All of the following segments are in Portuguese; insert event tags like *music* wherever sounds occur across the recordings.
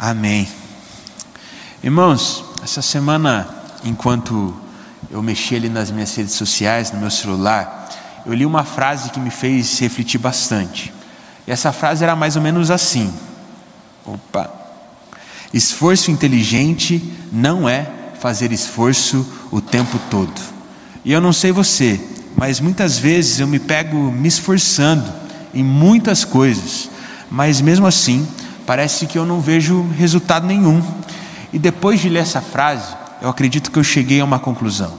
Amém. Irmãos, essa semana, enquanto eu mexi ali nas minhas redes sociais, no meu celular, eu li uma frase que me fez refletir bastante. E essa frase era mais ou menos assim: Opa. Esforço inteligente não é fazer esforço o tempo todo. E eu não sei você, mas muitas vezes eu me pego me esforçando em muitas coisas, mas mesmo assim parece que eu não vejo resultado nenhum. E depois de ler essa frase, eu acredito que eu cheguei a uma conclusão.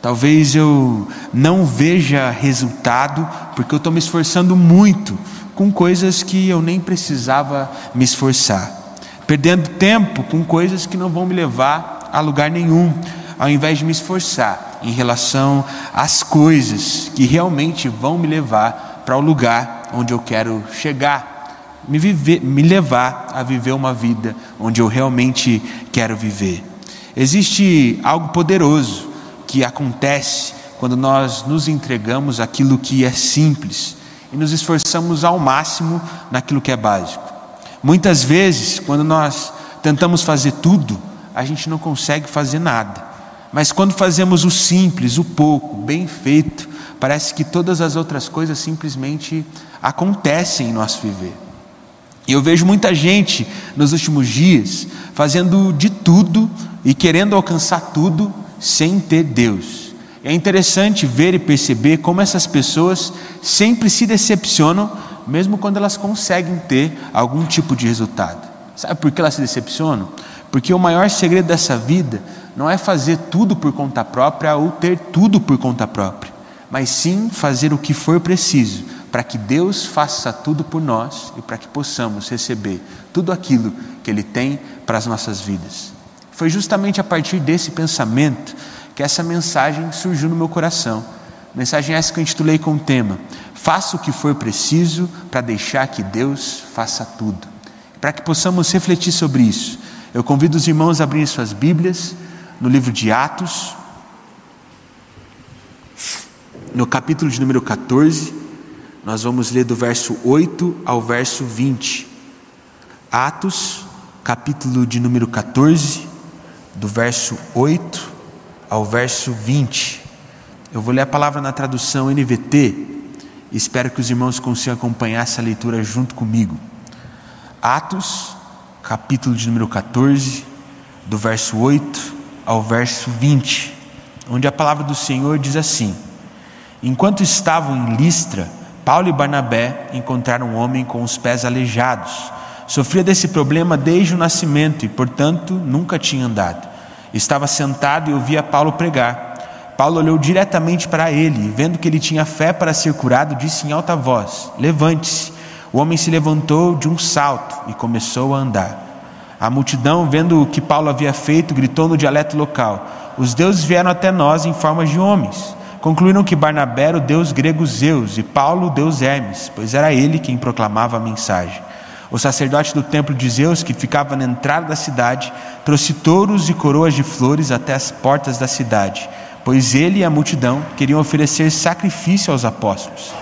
Talvez eu não veja resultado porque eu estou me esforçando muito com coisas que eu nem precisava me esforçar, perdendo tempo com coisas que não vão me levar a lugar nenhum, ao invés de me esforçar em relação às coisas que realmente vão me levar para o lugar onde eu quero chegar me, viver, me levar a viver uma vida onde eu realmente quero viver. Existe algo poderoso que acontece quando nós nos entregamos aquilo que é simples e nos esforçamos ao máximo naquilo que é básico. Muitas vezes, quando nós tentamos fazer tudo, a gente não consegue fazer nada. Mas quando fazemos o simples, o pouco, bem feito, parece que todas as outras coisas simplesmente acontecem em nosso viver. E eu vejo muita gente nos últimos dias fazendo de tudo e querendo alcançar tudo sem ter Deus. É interessante ver e perceber como essas pessoas sempre se decepcionam, mesmo quando elas conseguem ter algum tipo de resultado. Sabe por que elas se decepcionam? Porque o maior segredo dessa vida não é fazer tudo por conta própria ou ter tudo por conta própria, mas sim fazer o que for preciso para que Deus faça tudo por nós e para que possamos receber tudo aquilo que Ele tem para as nossas vidas. Foi justamente a partir desse pensamento que essa mensagem surgiu no meu coração. Mensagem essa que eu intitulei com o tema: Faça o que for preciso para deixar que Deus faça tudo. Para que possamos refletir sobre isso, eu convido os irmãos a abrirem suas Bíblias no livro de Atos, no capítulo de número 14. Nós vamos ler do verso 8 ao verso 20. Atos, capítulo de número 14, do verso 8 ao verso 20. Eu vou ler a palavra na tradução NVT. Espero que os irmãos consigam acompanhar essa leitura junto comigo. Atos, capítulo de número 14, do verso 8 ao verso 20, onde a palavra do Senhor diz assim: Enquanto estavam em Listra, Paulo e Barnabé encontraram um homem com os pés aleijados. Sofria desse problema desde o nascimento e, portanto, nunca tinha andado. Estava sentado e ouvia Paulo pregar. Paulo olhou diretamente para ele e, vendo que ele tinha fé para ser curado, disse em alta voz: Levante-se. O homem se levantou de um salto e começou a andar. A multidão, vendo o que Paulo havia feito, gritou no dialeto local: Os deuses vieram até nós em forma de homens. Concluíram que Barnabé era o deus grego Zeus e Paulo o deus Hermes, pois era ele quem proclamava a mensagem. O sacerdote do templo de Zeus, que ficava na entrada da cidade, trouxe touros e coroas de flores até as portas da cidade, pois ele e a multidão queriam oferecer sacrifício aos apóstolos.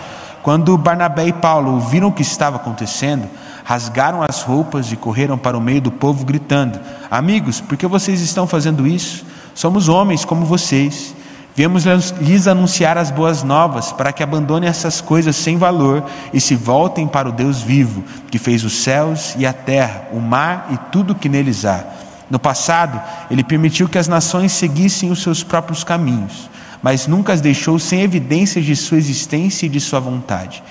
Quando Barnabé e Paulo ouviram o que estava acontecendo, rasgaram as roupas e correram para o meio do povo, gritando: Amigos, por que vocês estão fazendo isso? Somos homens como vocês. Viemos lhes anunciar as boas novas para que abandonem essas coisas sem valor e se voltem para o Deus vivo, que fez os céus e a terra, o mar e tudo o que neles há. No passado, ele permitiu que as nações seguissem os seus próprios caminhos, mas nunca as deixou sem evidências de sua existência e de sua vontade.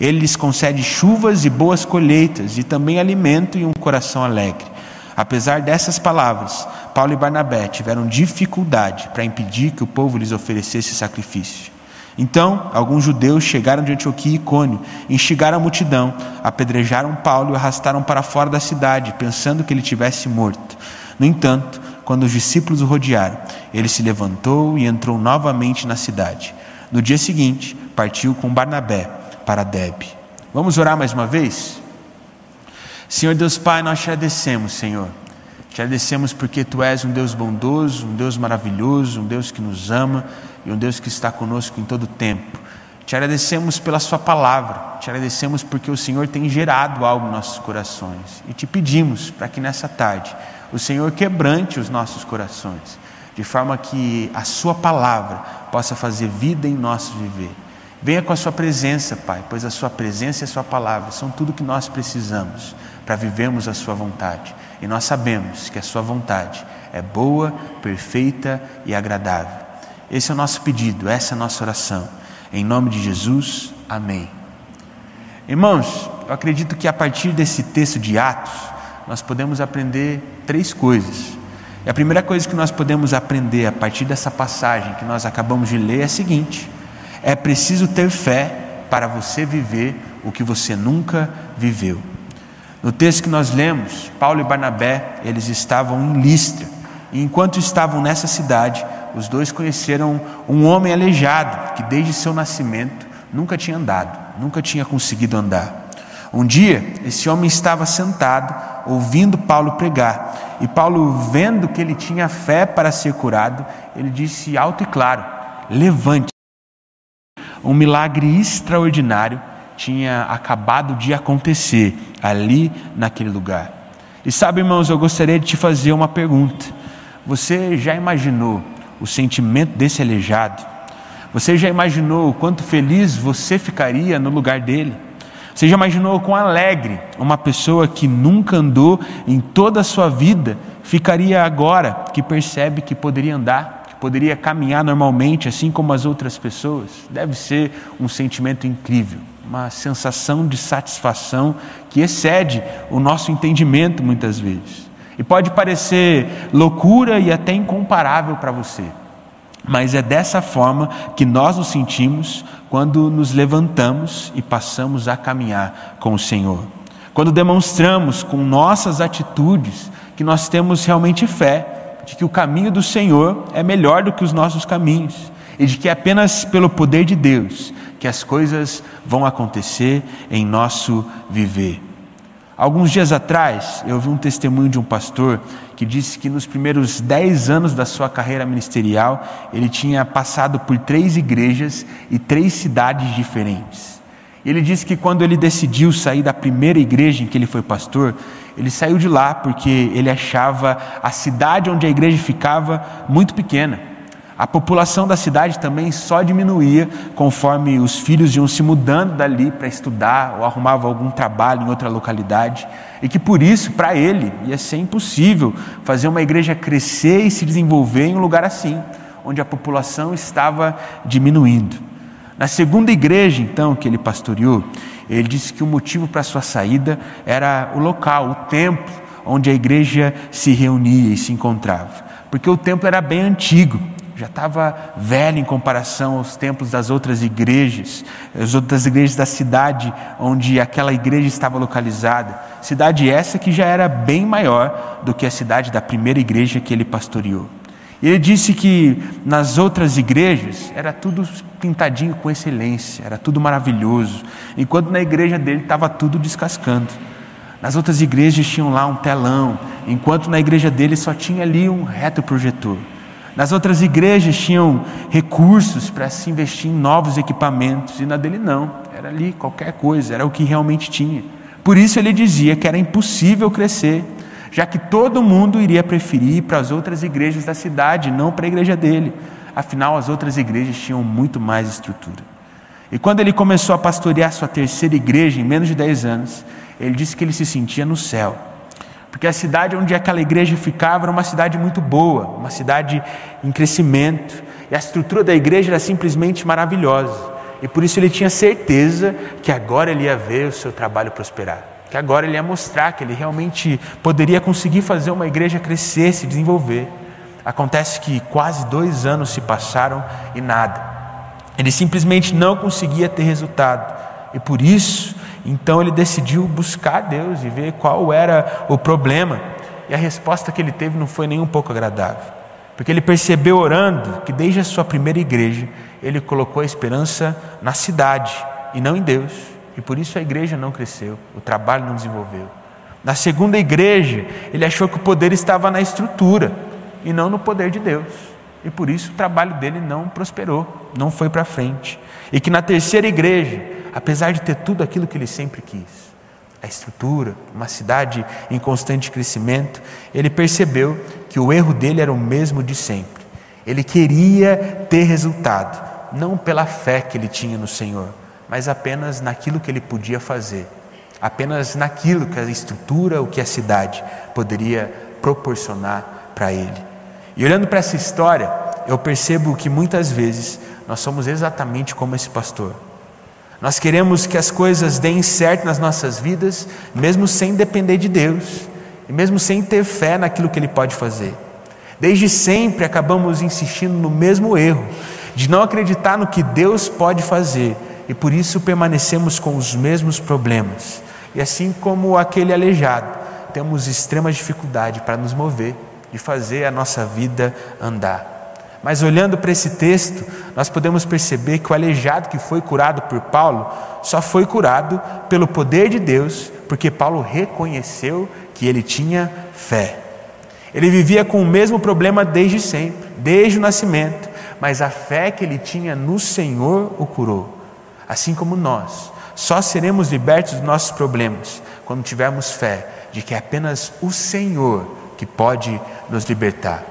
Ele lhes concede chuvas e boas colheitas e também alimento e um coração alegre. Apesar dessas palavras, Paulo e Barnabé tiveram dificuldade para impedir que o povo lhes oferecesse sacrifício. Então, alguns judeus chegaram de Antioquia e Icônio, instigaram a multidão, apedrejaram Paulo e o arrastaram para fora da cidade, pensando que ele tivesse morto. No entanto, quando os discípulos o rodearam, ele se levantou e entrou novamente na cidade. No dia seguinte, partiu com Barnabé para Debe. Vamos orar mais uma vez? Senhor Deus Pai, nós te agradecemos, Senhor. Te agradecemos porque Tu és um Deus bondoso, um Deus maravilhoso, um Deus que nos ama e um Deus que está conosco em todo o tempo. Te agradecemos pela Sua palavra, te agradecemos porque o Senhor tem gerado algo em nossos corações e te pedimos para que nessa tarde o Senhor quebrante os nossos corações, de forma que a Sua palavra possa fazer vida em nosso viver. Venha com a Sua presença, Pai, pois a Sua presença e a Sua palavra são tudo que nós precisamos para vivermos a Sua vontade. E nós sabemos que a Sua vontade é boa, perfeita e agradável. Esse é o nosso pedido, essa é a nossa oração. Em nome de Jesus, amém. Irmãos, eu acredito que a partir desse texto de Atos, nós podemos aprender três coisas. E a primeira coisa que nós podemos aprender a partir dessa passagem que nós acabamos de ler é a seguinte: é preciso ter fé para você viver o que você nunca viveu. No texto que nós lemos, Paulo e Barnabé, eles estavam em Listra, e enquanto estavam nessa cidade, os dois conheceram um homem aleijado que desde seu nascimento nunca tinha andado, nunca tinha conseguido andar. Um dia, esse homem estava sentado, ouvindo Paulo pregar, e Paulo, vendo que ele tinha fé para ser curado, ele disse alto e claro: Levante. Um milagre extraordinário tinha acabado de acontecer ali naquele lugar. E sabe, irmãos, eu gostaria de te fazer uma pergunta. Você já imaginou o sentimento desse aleijado? Você já imaginou o quanto feliz você ficaria no lugar dele? Você já imaginou quão alegre uma pessoa que nunca andou em toda a sua vida ficaria agora que percebe que poderia andar, poderia caminhar normalmente, assim como as outras pessoas? Deve ser um sentimento incrível, uma sensação de satisfação que excede o nosso entendimento muitas vezes. E pode parecer loucura e até incomparável para você, mas é dessa forma que nós nos sentimos quando nos levantamos e passamos a caminhar com o Senhor. Quando demonstramos com nossas atitudes que nós temos realmente fé de que o caminho do Senhor é melhor do que os nossos caminhos e de que é apenas pelo poder de Deus que as coisas vão acontecer em nosso viver. Alguns dias atrás, eu vi um testemunho de um pastor que disse que nos primeiros dez anos da sua carreira ministerial, ele tinha passado por três igrejas e três cidades diferentes. Ele disse que quando ele decidiu sair da primeira igreja em que ele foi pastor, ele saiu de lá porque ele achava a cidade onde a igreja ficava muito pequena. A população da cidade também só diminuía conforme os filhos iam se mudando dali para estudar ou arrumavam algum trabalho em outra localidade, e que por isso, para ele, ia ser impossível fazer uma igreja crescer e se desenvolver em um lugar assim, onde a população estava diminuindo. Na segunda igreja, então, que ele pastoreou, ele disse que o motivo para sua saída era o local, o templo onde a igreja se reunia e se encontrava, porque o templo era bem antigo já estava velho em comparação aos templos das outras igrejas, as outras igrejas da cidade onde aquela igreja estava localizada. Cidade essa que já era bem maior do que a cidade da primeira igreja que ele pastoreou. E ele disse que nas outras igrejas era tudo pintadinho com excelência, era tudo maravilhoso, enquanto na igreja dele estava tudo descascando. Nas outras igrejas tinham lá um telão, enquanto na igreja dele só tinha ali um reto projetor. Nas outras igrejas tinham recursos para se investir em novos equipamentos, e na dele não, era ali qualquer coisa, era o que realmente tinha. Por isso ele dizia que era impossível crescer, já que todo mundo iria preferir ir para as outras igrejas da cidade, não para a igreja dele. Afinal, as outras igrejas tinham muito mais estrutura. E quando ele começou a pastorear sua terceira igreja, em menos de 10 anos, ele disse que ele se sentia no céu porque a cidade onde aquela igreja ficava era uma cidade muito boa, uma cidade em crescimento, e a estrutura da igreja era simplesmente maravilhosa. E por isso ele tinha certeza que agora ele ia ver o seu trabalho prosperar, que agora ele ia mostrar que ele realmente poderia conseguir fazer uma igreja crescer, se desenvolver. Acontece que quase dois anos se passaram e nada. Ele simplesmente não conseguia ter resultado. E por isso então ele decidiu buscar Deus e ver qual era o problema. E a resposta que ele teve não foi nem um pouco agradável. Porque ele percebeu orando que desde a sua primeira igreja ele colocou a esperança na cidade e não em Deus. E por isso a igreja não cresceu, o trabalho não desenvolveu. Na segunda igreja, ele achou que o poder estava na estrutura e não no poder de Deus. e por isso o trabalho dele não prosperou, não foi para frente. E que na terceira igreja, apesar de ter tudo aquilo que ele sempre quis, a estrutura, uma cidade em constante crescimento, ele percebeu que o erro dele era o mesmo de sempre. Ele queria ter resultado, não pela fé que ele tinha no Senhor, mas apenas naquilo que ele podia fazer, apenas naquilo que a estrutura, o que a cidade poderia proporcionar para ele. E olhando para essa história, eu percebo que muitas vezes nós somos exatamente como esse pastor. Nós queremos que as coisas deem certo nas nossas vidas, mesmo sem depender de Deus, e mesmo sem ter fé naquilo que Ele pode fazer. Desde sempre acabamos insistindo no mesmo erro, de não acreditar no que Deus pode fazer, e por isso permanecemos com os mesmos problemas. E assim como aquele aleijado, temos extrema dificuldade para nos mover, de fazer a nossa vida andar. Mas olhando para esse texto, nós podemos perceber que o aleijado que foi curado por Paulo só foi curado pelo poder de Deus, porque Paulo reconheceu que ele tinha fé. Ele vivia com o mesmo problema desde sempre, desde o nascimento, mas a fé que ele tinha no Senhor o curou. Assim como nós, só seremos libertos dos nossos problemas quando tivermos fé de que é apenas o Senhor que pode nos libertar.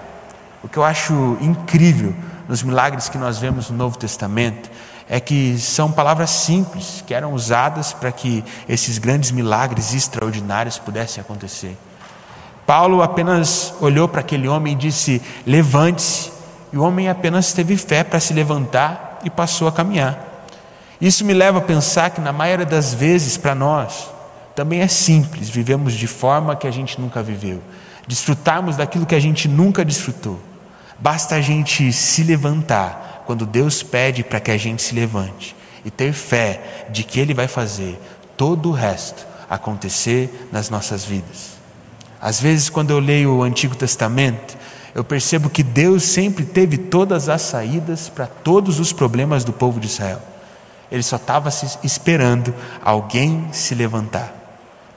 O que eu acho incrível nos milagres que nós vemos no Novo Testamento é que são palavras simples que eram usadas para que esses grandes milagres extraordinários pudessem acontecer. Paulo apenas olhou para aquele homem e disse: Levante-se. E o homem apenas teve fé para se levantar e passou a caminhar. Isso me leva a pensar que, na maioria das vezes, para nós, também é simples, vivemos de forma que a gente nunca viveu, desfrutarmos daquilo que a gente nunca desfrutou. Basta a gente se levantar quando Deus pede para que a gente se levante e ter fé de que Ele vai fazer todo o resto acontecer nas nossas vidas. Às vezes, quando eu leio o Antigo Testamento, eu percebo que Deus sempre teve todas as saídas para todos os problemas do povo de Israel. Ele só estava esperando alguém se levantar.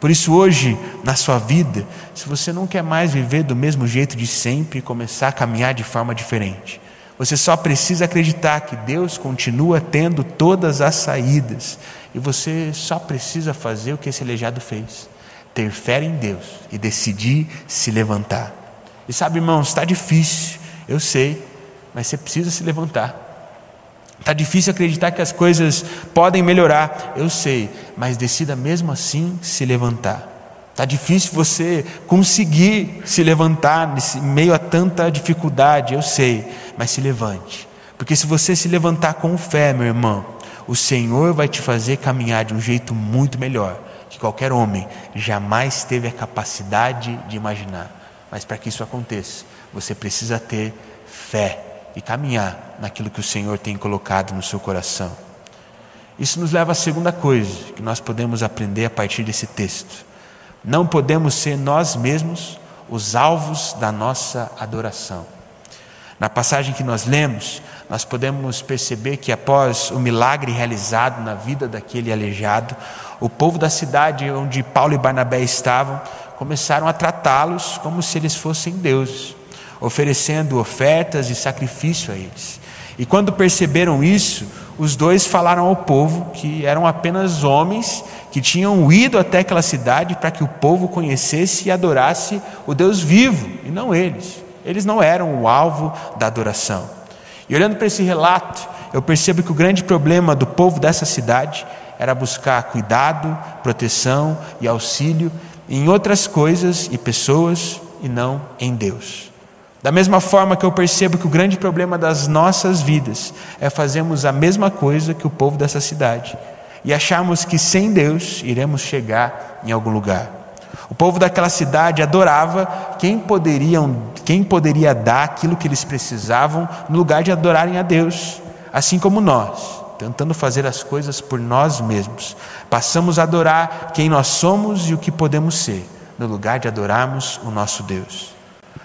Por isso, hoje, na sua vida, se você não quer mais viver do mesmo jeito de sempre e começar a caminhar de forma diferente, você só precisa acreditar que Deus continua tendo todas as saídas e você só precisa fazer o que esse aleijado fez: ter fé em Deus e decidir se levantar. E sabe, irmãos, está difícil, eu sei, mas você precisa se levantar. Está difícil acreditar que as coisas podem melhorar, eu sei, mas decida mesmo assim se levantar. Está difícil você conseguir se levantar nesse meio a tanta dificuldade, eu sei, mas se levante. Porque se você se levantar com fé, meu irmão, o Senhor vai te fazer caminhar de um jeito muito melhor que qualquer homem jamais teve a capacidade de imaginar. Mas para que isso aconteça, você precisa ter fé e caminhar naquilo que o Senhor tem colocado no seu coração. Isso nos leva à segunda coisa que nós podemos aprender a partir desse texto. Não podemos ser nós mesmos os alvos da nossa adoração. Na passagem que nós lemos, nós podemos perceber que após o milagre realizado na vida daquele aleijado, o povo da cidade onde Paulo e Barnabé estavam começaram a tratá-los como se eles fossem deuses oferecendo ofertas e sacrifício a eles. E quando perceberam isso, os dois falaram ao povo que eram apenas homens que tinham ido até aquela cidade para que o povo conhecesse e adorasse o Deus vivo, e não eles. Eles não eram o alvo da adoração. E olhando para esse relato, eu percebo que o grande problema do povo dessa cidade era buscar cuidado, proteção e auxílio em outras coisas e pessoas e não em Deus. Da mesma forma que eu percebo que o grande problema das nossas vidas é fazermos a mesma coisa que o povo dessa cidade e acharmos que sem Deus iremos chegar em algum lugar. O povo daquela cidade adorava quem, poderiam, quem poderia dar aquilo que eles precisavam no lugar de adorarem a Deus, assim como nós, tentando fazer as coisas por nós mesmos. Passamos a adorar quem nós somos e o que podemos ser, no lugar de adorarmos o nosso Deus.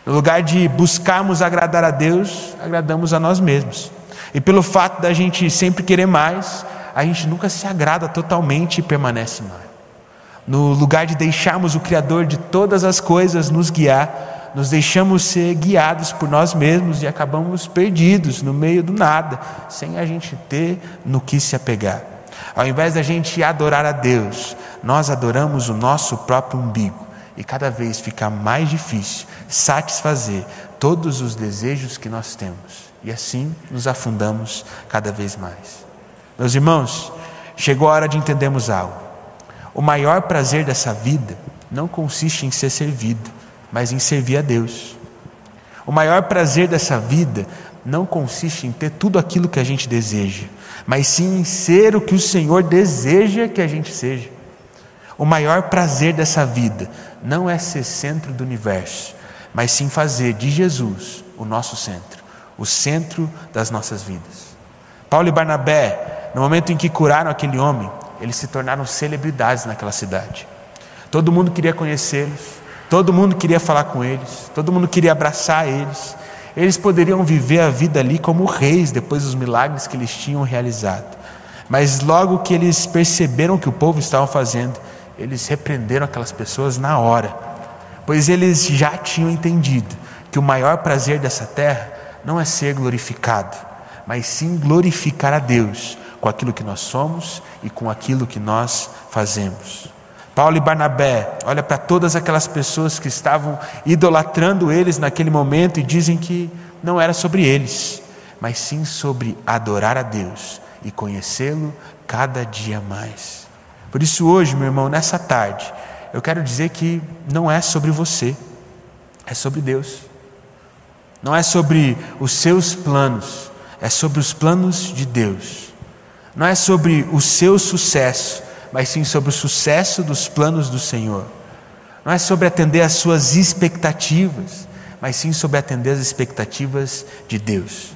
No lugar de buscarmos agradar a Deus, agradamos a nós mesmos. E pelo fato da gente sempre querer mais, a gente nunca se agrada totalmente e permanece mais. No lugar de deixarmos o Criador de todas as coisas nos guiar, nos deixamos ser guiados por nós mesmos e acabamos perdidos no meio do nada, sem a gente ter no que se apegar. Ao invés da gente adorar a Deus, nós adoramos o nosso próprio umbigo e cada vez fica mais difícil satisfazer todos os desejos que nós temos. E assim nos afundamos cada vez mais. Meus irmãos, chegou a hora de entendermos algo. O maior prazer dessa vida não consiste em ser servido, mas em servir a Deus. O maior prazer dessa vida não consiste em ter tudo aquilo que a gente deseja, mas sim em ser o que o Senhor deseja que a gente seja. O maior prazer dessa vida não é ser centro do universo, mas sim fazer de Jesus o nosso centro, o centro das nossas vidas. Paulo e Barnabé, no momento em que curaram aquele homem, eles se tornaram celebridades naquela cidade. Todo mundo queria conhecê-los, todo mundo queria falar com eles, todo mundo queria abraçar eles. Eles poderiam viver a vida ali como reis depois dos milagres que eles tinham realizado. Mas logo que eles perceberam que o povo estava fazendo, eles repreenderam aquelas pessoas na hora, pois eles já tinham entendido que o maior prazer dessa terra não é ser glorificado, mas sim glorificar a Deus com aquilo que nós somos e com aquilo que nós fazemos. Paulo e Barnabé, olha para todas aquelas pessoas que estavam idolatrando eles naquele momento e dizem que não era sobre eles, mas sim sobre adorar a Deus e conhecê-lo cada dia mais. Por isso, hoje, meu irmão, nessa tarde, eu quero dizer que não é sobre você, é sobre Deus. Não é sobre os seus planos, é sobre os planos de Deus. Não é sobre o seu sucesso, mas sim sobre o sucesso dos planos do Senhor. Não é sobre atender às suas expectativas, mas sim sobre atender às expectativas de Deus.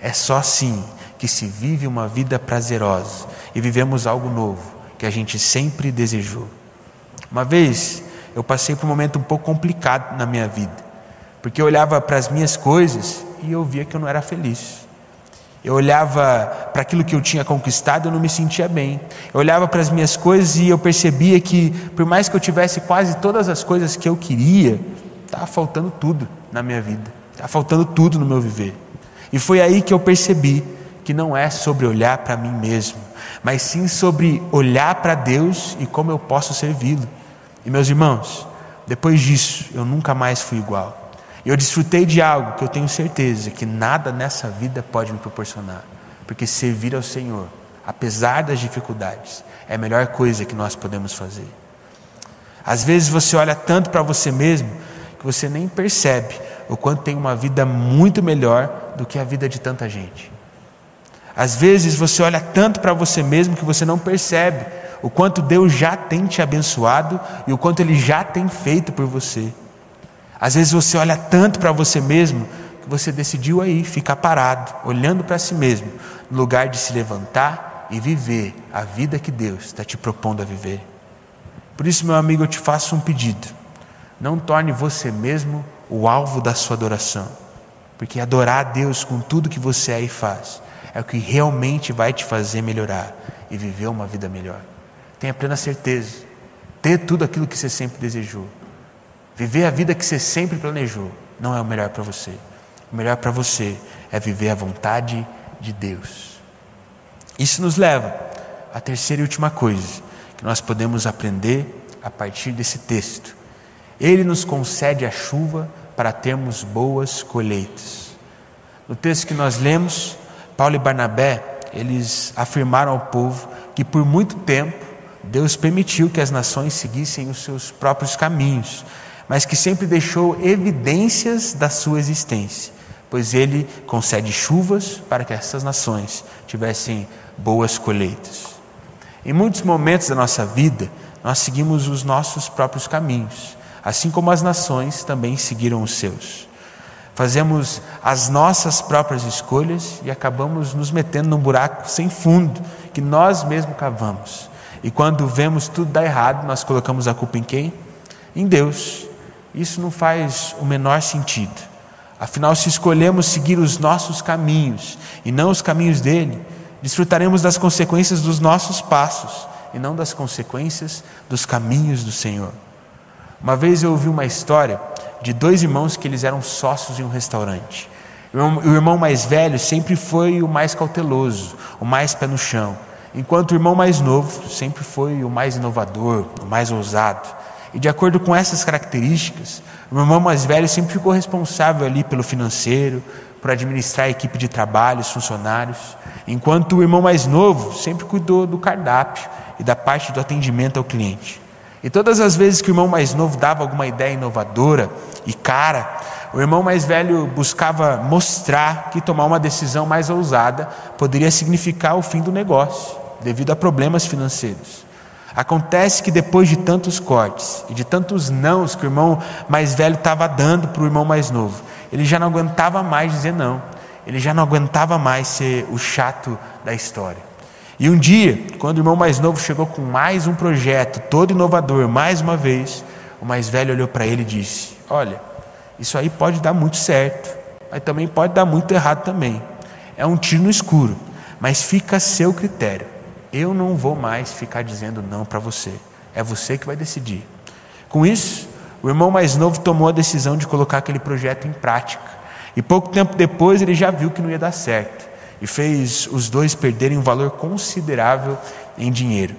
É só assim que se vive uma vida prazerosa e vivemos algo novo que a gente sempre desejou. Uma vez eu passei por um momento um pouco complicado na minha vida, porque eu olhava para as minhas coisas e eu via que eu não era feliz. Eu olhava para aquilo que eu tinha conquistado, eu não me sentia bem. Eu olhava para as minhas coisas e eu percebia que, por mais que eu tivesse quase todas as coisas que eu queria, estava faltando tudo na minha vida, estava faltando tudo no meu viver. E foi aí que eu percebi que não é sobre olhar para mim mesmo, mas sim sobre olhar para Deus e como eu posso servi-lo. E meus irmãos, depois disso, eu nunca mais fui igual. Eu desfrutei de algo que eu tenho certeza que nada nessa vida pode me proporcionar, porque servir ao Senhor, apesar das dificuldades, é a melhor coisa que nós podemos fazer. Às vezes você olha tanto para você mesmo que você nem percebe o quanto tem uma vida muito melhor do que a vida de tanta gente. Às vezes você olha tanto para você mesmo que você não percebe o quanto Deus já tem te abençoado e o quanto Ele já tem feito por você. Às vezes você olha tanto para você mesmo que você decidiu aí ficar parado, olhando para si mesmo, no lugar de se levantar e viver a vida que Deus está te propondo a viver. Por isso, meu amigo, eu te faço um pedido: não torne você mesmo o alvo da sua adoração, porque adorar a Deus com tudo que você é e faz é o que realmente vai te fazer melhorar e viver uma vida melhor. Tenha plena certeza, ter tudo aquilo que você sempre desejou. Viver a vida que você sempre planejou não é o melhor para você. O melhor para você é viver a vontade de Deus. Isso nos leva à terceira e última coisa que nós podemos aprender a partir desse texto. Ele nos concede a chuva para termos boas colheitas. No texto que nós lemos, Paulo e Barnabé, eles afirmaram ao povo que por muito tempo Deus permitiu que as nações seguissem os seus próprios caminhos, mas que sempre deixou evidências da sua existência, pois ele concede chuvas para que essas nações tivessem boas colheitas. Em muitos momentos da nossa vida, nós seguimos os nossos próprios caminhos, assim como as nações também seguiram os seus. Fazemos as nossas próprias escolhas e acabamos nos metendo num buraco sem fundo que nós mesmos cavamos. E quando vemos tudo dar errado, nós colocamos a culpa em quem? Em Deus. Isso não faz o menor sentido. Afinal, se escolhemos seguir os nossos caminhos e não os caminhos dele, desfrutaremos das consequências dos nossos passos e não das consequências dos caminhos do Senhor. Uma vez eu ouvi uma história de dois irmãos que eles eram sócios em um restaurante. O irmão mais velho sempre foi o mais cauteloso, o mais pé no chão, enquanto o irmão mais novo sempre foi o mais inovador, o mais ousado. E de acordo com essas características, o irmão mais velho sempre ficou responsável ali pelo financeiro, por administrar a equipe de trabalho, os funcionários, enquanto o irmão mais novo sempre cuidou do cardápio e da parte do atendimento ao cliente. E todas as vezes que o irmão mais novo dava alguma ideia inovadora e cara, o irmão mais velho buscava mostrar que tomar uma decisão mais ousada poderia significar o fim do negócio, devido a problemas financeiros. Acontece que depois de tantos cortes e de tantos nãos que o irmão mais velho estava dando para o irmão mais novo, ele já não aguentava mais dizer não, ele já não aguentava mais ser o chato da história. E um dia, quando o irmão mais novo chegou com mais um projeto, todo inovador, mais uma vez, o mais velho olhou para ele e disse: Olha, isso aí pode dar muito certo, mas também pode dar muito errado também. É um tiro no escuro, mas fica a seu critério. Eu não vou mais ficar dizendo não para você. É você que vai decidir. Com isso, o irmão mais novo tomou a decisão de colocar aquele projeto em prática. E pouco tempo depois ele já viu que não ia dar certo e fez os dois perderem um valor considerável em dinheiro.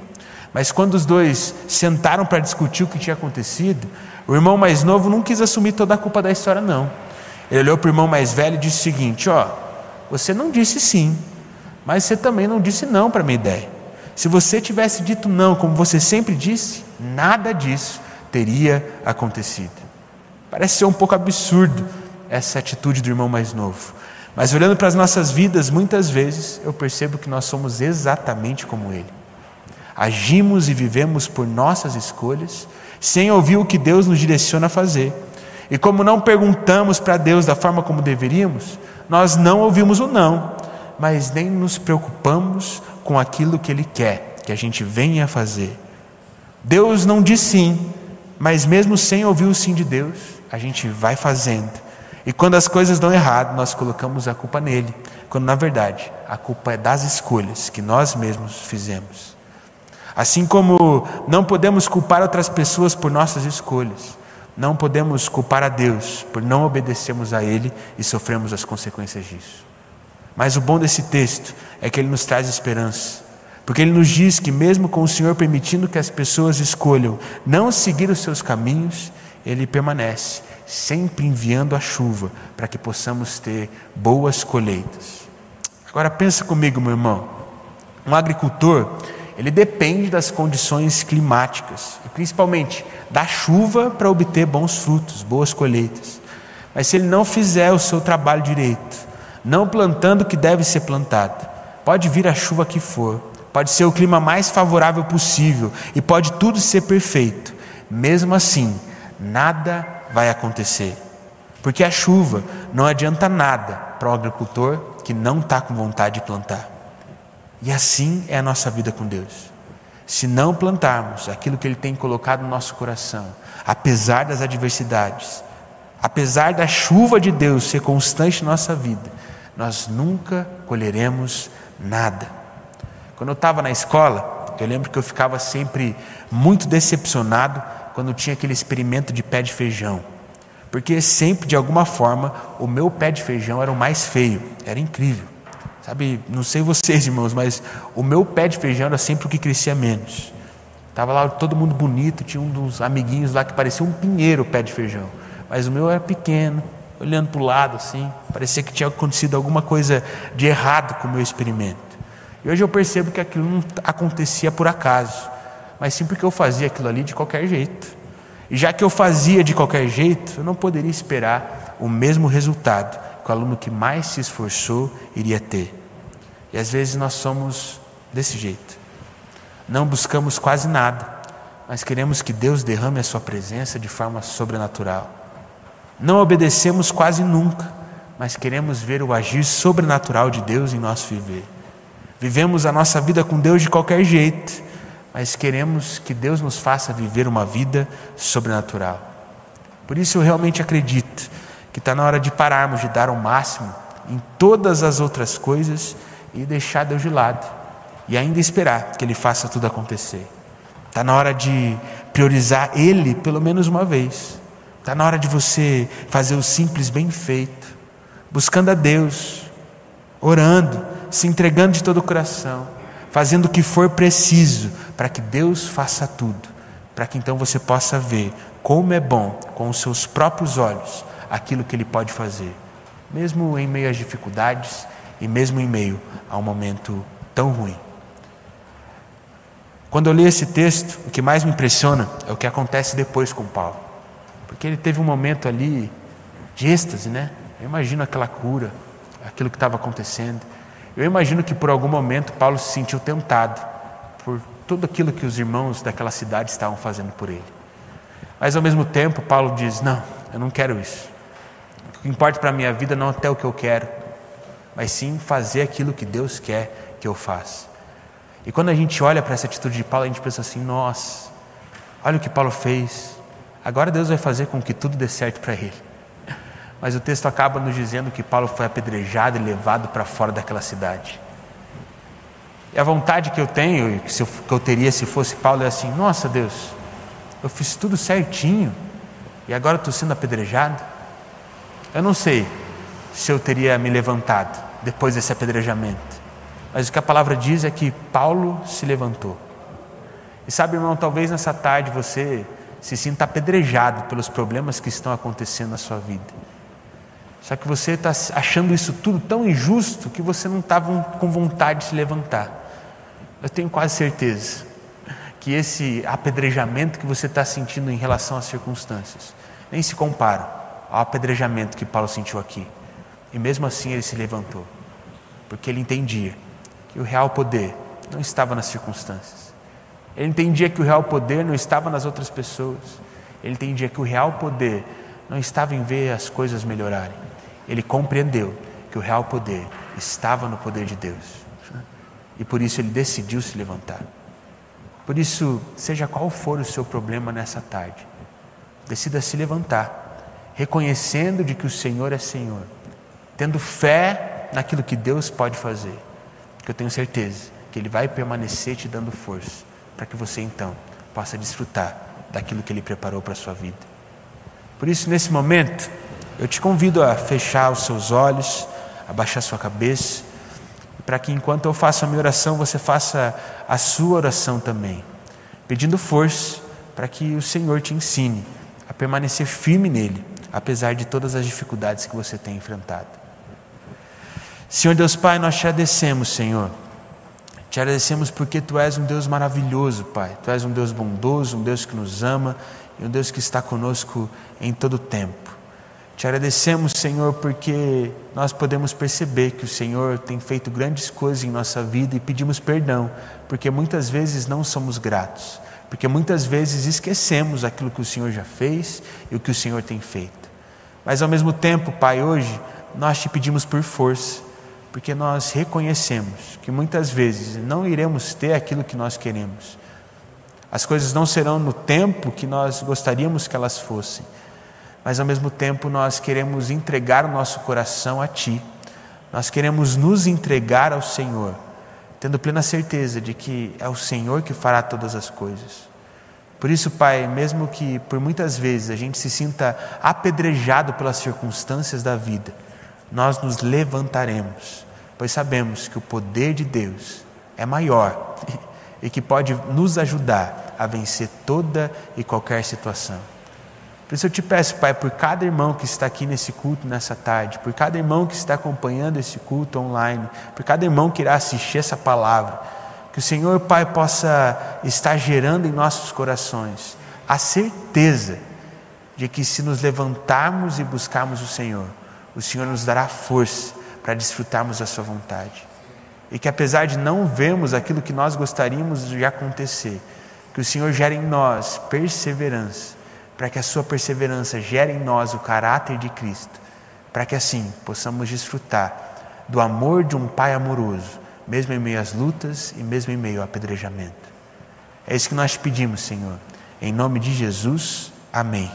Mas quando os dois sentaram para discutir o que tinha acontecido, o irmão mais novo não quis assumir toda a culpa da história, não. Ele olhou para o irmão mais velho e disse o seguinte: Ó, você não disse sim, mas você também não disse não para a minha ideia. Se você tivesse dito não, como você sempre disse, nada disso teria acontecido. Parece ser um pouco absurdo essa atitude do irmão mais novo. Mas olhando para as nossas vidas, muitas vezes eu percebo que nós somos exatamente como ele. Agimos e vivemos por nossas escolhas, sem ouvir o que Deus nos direciona a fazer. E como não perguntamos para Deus da forma como deveríamos, nós não ouvimos o não, mas nem nos preocupamos com aquilo que Ele quer que a gente venha fazer. Deus não diz sim, mas mesmo sem ouvir o sim de Deus, a gente vai fazendo. E quando as coisas dão errado, nós colocamos a culpa nele, quando na verdade a culpa é das escolhas que nós mesmos fizemos. Assim como não podemos culpar outras pessoas por nossas escolhas, não podemos culpar a Deus por não obedecermos a Ele e sofremos as consequências disso. Mas o bom desse texto é que ele nos traz esperança, porque ele nos diz que, mesmo com o Senhor permitindo que as pessoas escolham não seguir os seus caminhos, ele permanece sempre enviando a chuva para que possamos ter boas colheitas. Agora pensa comigo, meu irmão. Um agricultor, ele depende das condições climáticas, e principalmente da chuva para obter bons frutos, boas colheitas. Mas se ele não fizer o seu trabalho direito, não plantando o que deve ser plantado, pode vir a chuva que for, pode ser o clima mais favorável possível e pode tudo ser perfeito. Mesmo assim, nada vai acontecer. Porque a chuva não adianta nada para o agricultor que não está com vontade de plantar. E assim é a nossa vida com Deus. Se não plantarmos aquilo que Ele tem colocado no nosso coração, apesar das adversidades, apesar da chuva de Deus ser constante na nossa vida, nós nunca colheremos nada. Quando eu estava na escola, eu lembro que eu ficava sempre muito decepcionado quando tinha aquele experimento de pé de feijão. Porque sempre, de alguma forma, o meu pé de feijão era o mais feio. Era incrível. Sabe, não sei vocês, *laughs* irmãos, mas o meu pé de feijão era sempre o que crescia menos. Tava lá todo mundo bonito, tinha um dos amiguinhos lá que parecia um pinheiro o pé de feijão. Mas o meu era pequeno, olhando para o lado assim, parecia que tinha acontecido alguma coisa de errado com o meu experimento. E hoje eu percebo que aquilo não acontecia por acaso mas sim porque eu fazia aquilo ali de qualquer jeito. E já que eu fazia de qualquer jeito, eu não poderia esperar o mesmo resultado que o aluno que mais se esforçou iria ter. E às vezes nós somos desse jeito. Não buscamos quase nada, mas queremos que Deus derrame a Sua presença de forma sobrenatural. Não obedecemos quase nunca, mas queremos ver o agir sobrenatural de Deus em nosso viver. Vivemos a nossa vida com Deus de qualquer jeito, mas queremos que Deus nos faça viver uma vida sobrenatural. Por isso eu realmente acredito que está na hora de pararmos de dar o máximo em todas as outras coisas e deixar Deus de lado e ainda esperar que Ele faça tudo acontecer. Está na hora de priorizar Ele pelo menos uma vez. Está na hora de você fazer o simples bem feito, buscando a Deus, orando, se entregando de todo o coração, fazendo o que for preciso para que Deus faça tudo, para que então você possa ver como é bom com os seus próprios olhos aquilo que Ele pode fazer, mesmo em meio às dificuldades e mesmo em meio a um momento tão ruim. Quando eu li esse texto, o que mais me impressiona é o que acontece depois com Paulo. Porque ele teve um momento ali de êxtase, né? Eu imagino aquela cura, aquilo que estava acontecendo. Eu imagino que por algum momento Paulo se sentiu tentado por tudo aquilo que os irmãos daquela cidade estavam fazendo por ele. Mas ao mesmo tempo, Paulo diz: Não, eu não quero isso. O que importa para a minha vida não é até o que eu quero, mas sim fazer aquilo que Deus quer que eu faça. E quando a gente olha para essa atitude de Paulo, a gente pensa assim: nossa, olha o que Paulo fez. Agora Deus vai fazer com que tudo dê certo para ele. Mas o texto acaba nos dizendo que Paulo foi apedrejado e levado para fora daquela cidade. E a vontade que eu tenho, que eu teria se fosse Paulo, é assim: nossa Deus, eu fiz tudo certinho e agora estou sendo apedrejado. Eu não sei se eu teria me levantado depois desse apedrejamento. Mas o que a palavra diz é que Paulo se levantou. E sabe, irmão, talvez nessa tarde você se sinta apedrejado pelos problemas que estão acontecendo na sua vida. Só que você está achando isso tudo tão injusto que você não estava com vontade de se levantar. Eu tenho quase certeza que esse apedrejamento que você está sentindo em relação às circunstâncias nem se compara ao apedrejamento que Paulo sentiu aqui. E mesmo assim ele se levantou, porque ele entendia que o real poder não estava nas circunstâncias. Ele entendia que o real poder não estava nas outras pessoas. Ele entendia que o real poder não estava em ver as coisas melhorarem. Ele compreendeu que o real poder estava no poder de Deus. E por isso ele decidiu se levantar. Por isso, seja qual for o seu problema nessa tarde, decida se levantar, reconhecendo de que o Senhor é Senhor, tendo fé naquilo que Deus pode fazer que eu tenho certeza que Ele vai permanecer te dando força para que você então possa desfrutar daquilo que Ele preparou para a sua vida. Por isso, nesse momento, eu te convido a fechar os seus olhos, a baixar sua cabeça, para que enquanto eu faço a minha oração, você faça a sua oração também, pedindo força para que o Senhor te ensine a permanecer firme nele, apesar de todas as dificuldades que você tem enfrentado. Senhor Deus Pai, nós te agradecemos, Senhor. Te agradecemos porque Tu és um Deus maravilhoso, Pai. Tu és um Deus bondoso, um Deus que nos ama e um Deus que está conosco em todo o tempo. Te agradecemos, Senhor, porque nós podemos perceber que o Senhor tem feito grandes coisas em nossa vida e pedimos perdão, porque muitas vezes não somos gratos, porque muitas vezes esquecemos aquilo que o Senhor já fez e o que o Senhor tem feito. Mas ao mesmo tempo, Pai, hoje nós te pedimos por força porque nós reconhecemos que muitas vezes não iremos ter aquilo que nós queremos. As coisas não serão no tempo que nós gostaríamos que elas fossem, mas ao mesmo tempo nós queremos entregar o nosso coração a Ti, nós queremos nos entregar ao Senhor, tendo plena certeza de que é o Senhor que fará todas as coisas. Por isso, Pai, mesmo que por muitas vezes a gente se sinta apedrejado pelas circunstâncias da vida, nós nos levantaremos pois sabemos que o poder de Deus é maior *laughs* e que pode nos ajudar a vencer toda e qualquer situação. Por isso eu te peço, Pai, por cada irmão que está aqui nesse culto nessa tarde, por cada irmão que está acompanhando esse culto online, por cada irmão que irá assistir essa palavra, que o Senhor, Pai, possa estar gerando em nossos corações a certeza de que se nos levantarmos e buscarmos o Senhor, o Senhor nos dará força para desfrutarmos da Sua vontade. E que apesar de não vermos aquilo que nós gostaríamos de acontecer, que o Senhor gere em nós perseverança, para que a Sua perseverança gere em nós o caráter de Cristo, para que assim possamos desfrutar do amor de um Pai amoroso, mesmo em meio às lutas e mesmo em meio ao apedrejamento. É isso que nós pedimos, Senhor. Em nome de Jesus, amém.